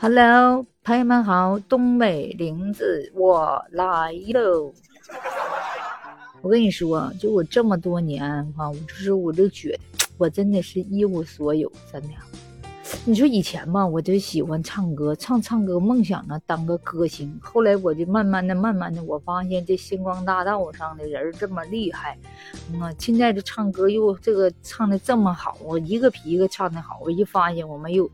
Hello，朋友们好，东北玲子我来喽。我跟你说，就我这么多年哈，我就是我就觉得我真的是一无所有，真的。你说以前吧，我就喜欢唱歌，唱唱歌，梦想着当个歌星。后来我就慢慢的、慢慢的，我发现这星光大道上的人这么厉害，嗯，现在这唱歌又这个唱的这么好，我一个比一个唱的好，我一发现我没有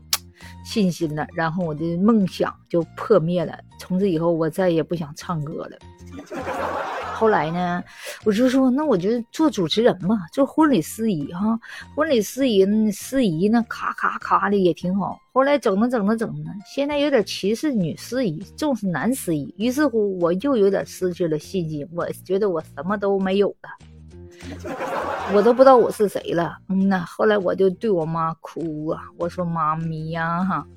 信心了，然后我的梦想就破灭了。从此以后，我再也不想唱歌了。后来呢，我就说，那我就做主持人嘛，做婚礼司仪哈。婚礼司仪，司仪呢，咔咔咔的也挺好。后来整着整着整着，现在有点歧视女司仪，重视男司仪。于是乎，我又有点失去了信心，我觉得我什么都没有了。我都不知道我是谁了，嗯呐，后来我就对我妈哭啊，我说妈咪呀，哈，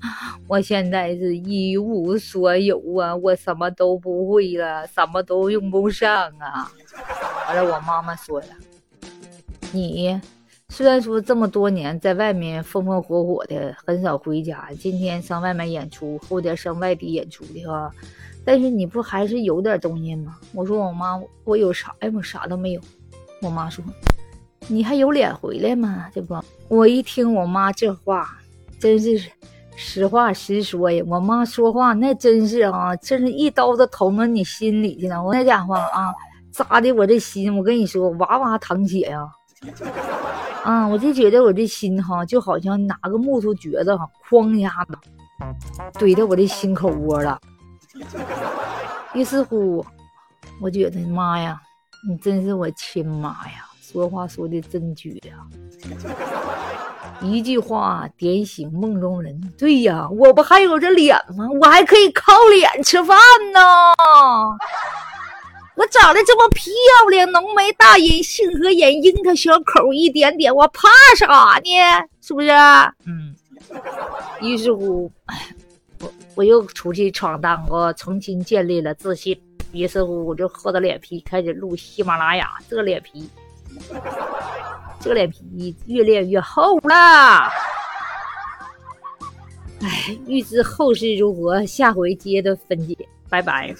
我现在是一无所有啊，我什么都不会了，什么都用不上啊。完了，我妈妈说了，你虽然说这么多年在外面风风火火的，很少回家，今天上外面演出，后天上外地演出的哈，但是你不还是有点东西吗？我说我妈，我有啥呀？我啥都没有。我妈说：“你还有脸回来吗？这不，我一听我妈这话，真是实话实说呀。我妈说话那真是啊，真是一刀子捅到你心里去了。我那家伙啊，扎的我这心，我跟你说，哇哇淌血呀！啊，我就觉得我这心哈，就好像拿个木头橛子哈，哐一下子怼到我的心口窝了。于是乎，我觉得妈呀！”你真是我亲妈呀！说话说的真绝呀！一句话点醒梦中人。对呀，我不还有这脸吗？我还可以靠脸吃饭呢！我长得这么漂亮，浓眉大眼，杏核眼，樱桃小口一点点，我怕啥呢？是不是？嗯。于是乎，我我又出去闯荡，我重新建立了自信。于是乎，我就厚着脸皮开始录喜马拉雅。这脸皮，这个脸皮越练越厚了。哎，预知后事如何，下回接着分解。拜拜。